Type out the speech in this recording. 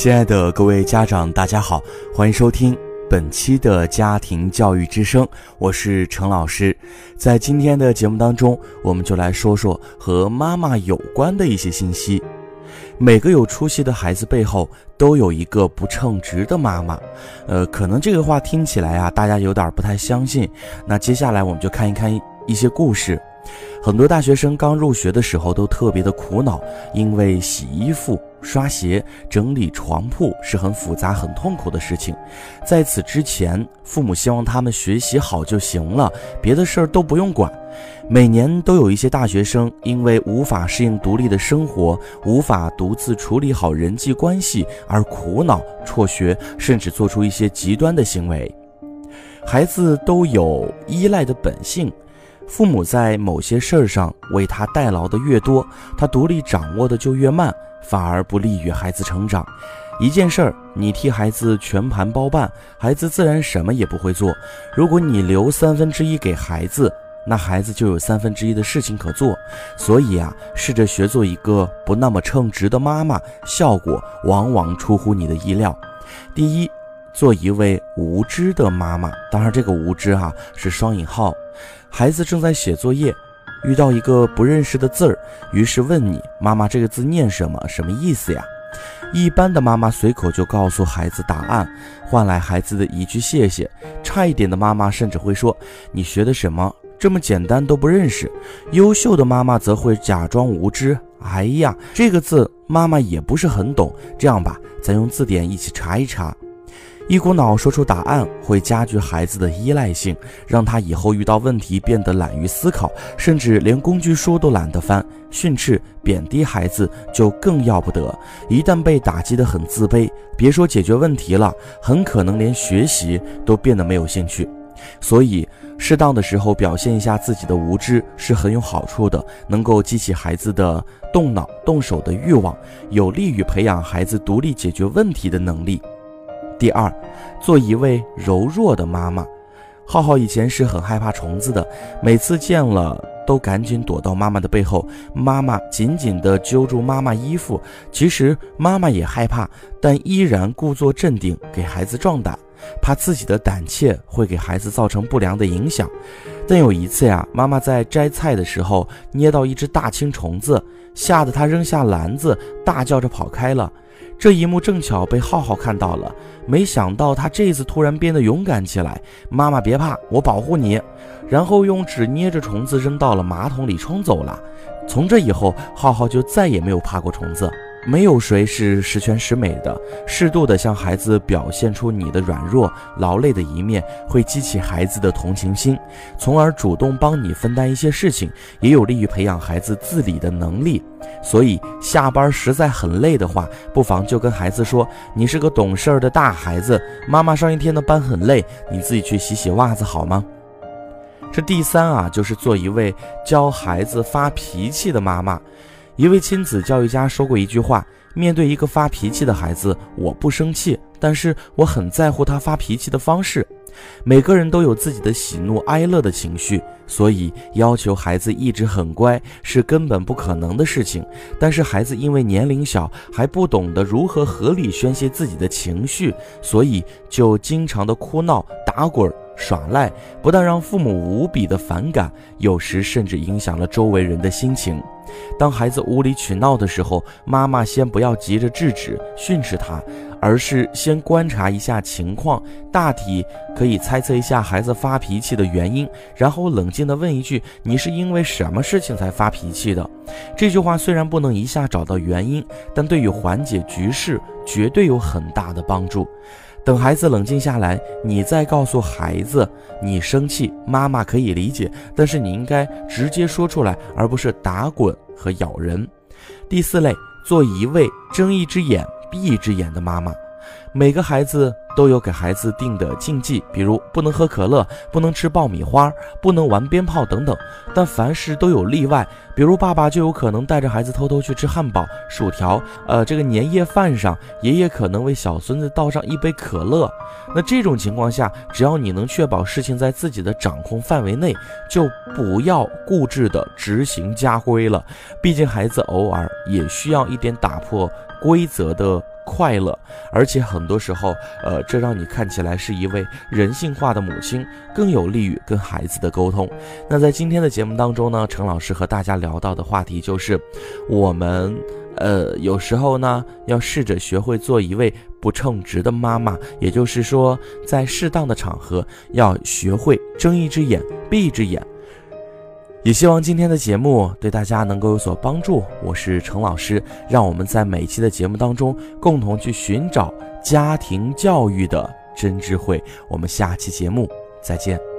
亲爱的各位家长，大家好，欢迎收听本期的家庭教育之声，我是陈老师。在今天的节目当中，我们就来说说和妈妈有关的一些信息。每个有出息的孩子背后都有一个不称职的妈妈。呃，可能这个话听起来啊，大家有点不太相信。那接下来我们就看一看一些故事。很多大学生刚入学的时候都特别的苦恼，因为洗衣服、刷鞋、整理床铺是很复杂、很痛苦的事情。在此之前，父母希望他们学习好就行了，别的事儿都不用管。每年都有一些大学生因为无法适应独立的生活，无法独自处理好人际关系而苦恼、辍学，甚至做出一些极端的行为。孩子都有依赖的本性。父母在某些事儿上为他代劳的越多，他独立掌握的就越慢，反而不利于孩子成长。一件事儿，你替孩子全盘包办，孩子自然什么也不会做。如果你留三分之一给孩子，那孩子就有三分之一的事情可做。所以啊，试着学做一个不那么称职的妈妈，效果往往出乎你的意料。第一，做一位无知的妈妈，当然这个无知哈是双引号。孩子正在写作业，遇到一个不认识的字儿，于是问你：“妈妈，这个字念什么？什么意思呀？”一般的妈妈随口就告诉孩子答案，换来孩子的一句谢谢。差一点的妈妈甚至会说：“你学的什么？这么简单都不认识。”优秀的妈妈则会假装无知：“哎呀，这个字妈妈也不是很懂。这样吧，咱用字典一起查一查。”一股脑说出答案，会加剧孩子的依赖性，让他以后遇到问题变得懒于思考，甚至连工具书都懒得翻。训斥、贬低孩子就更要不得，一旦被打击得很自卑，别说解决问题了，很可能连学习都变得没有兴趣。所以，适当的时候表现一下自己的无知是很有好处的，能够激起孩子的动脑动手的欲望，有利于培养孩子独立解决问题的能力。第二，做一位柔弱的妈妈。浩浩以前是很害怕虫子的，每次见了都赶紧躲到妈妈的背后。妈妈紧紧地揪住妈妈衣服，其实妈妈也害怕，但依然故作镇定，给孩子壮胆，怕自己的胆怯会给孩子造成不良的影响。但有一次呀，妈妈在摘菜的时候捏到一只大青虫子，吓得她扔下篮子，大叫着跑开了。这一幕正巧被浩浩看到了，没想到他这次突然变得勇敢起来。妈妈别怕，我保护你。然后用纸捏着虫子扔到了马桶里冲走了。从这以后，浩浩就再也没有怕过虫子。没有谁是十全十美的，适度的向孩子表现出你的软弱、劳累的一面，会激起孩子的同情心，从而主动帮你分担一些事情，也有利于培养孩子自理的能力。所以下班实在很累的话，不妨就跟孩子说：“你是个懂事儿的大孩子，妈妈上一天的班很累，你自己去洗洗袜子好吗？”这第三啊，就是做一位教孩子发脾气的妈妈。一位亲子教育家说过一句话：“面对一个发脾气的孩子，我不生气，但是我很在乎他发脾气的方式。”每个人都有自己的喜怒哀乐的情绪，所以要求孩子一直很乖是根本不可能的事情。但是孩子因为年龄小，还不懂得如何合理宣泄自己的情绪，所以就经常的哭闹、打滚。耍赖不但让父母无比的反感，有时甚至影响了周围人的心情。当孩子无理取闹的时候，妈妈先不要急着制止、训斥他，而是先观察一下情况，大体可以猜测一下孩子发脾气的原因，然后冷静地问一句：“你是因为什么事情才发脾气的？”这句话虽然不能一下找到原因，但对于缓解局势绝对有很大的帮助。等孩子冷静下来，你再告诉孩子你生气，妈妈可以理解，但是你应该直接说出来，而不是打滚和咬人。第四类，做一位睁一只眼闭一只眼的妈妈。每个孩子都有给孩子定的禁忌，比如不能喝可乐，不能吃爆米花，不能玩鞭炮等等。但凡事都有例外，比如爸爸就有可能带着孩子偷偷去吃汉堡、薯条。呃，这个年夜饭上，爷爷可能为小孙子倒上一杯可乐。那这种情况下，只要你能确保事情在自己的掌控范围内，就不要固执的执行家规了。毕竟孩子偶尔也需要一点打破。规则的快乐，而且很多时候，呃，这让你看起来是一位人性化的母亲，更有利于跟孩子的沟通。那在今天的节目当中呢，陈老师和大家聊到的话题就是，我们，呃，有时候呢，要试着学会做一位不称职的妈妈，也就是说，在适当的场合要学会睁一只眼闭一只眼。也希望今天的节目对大家能够有所帮助。我是程老师，让我们在每期的节目当中共同去寻找家庭教育的真智慧。我们下期节目再见。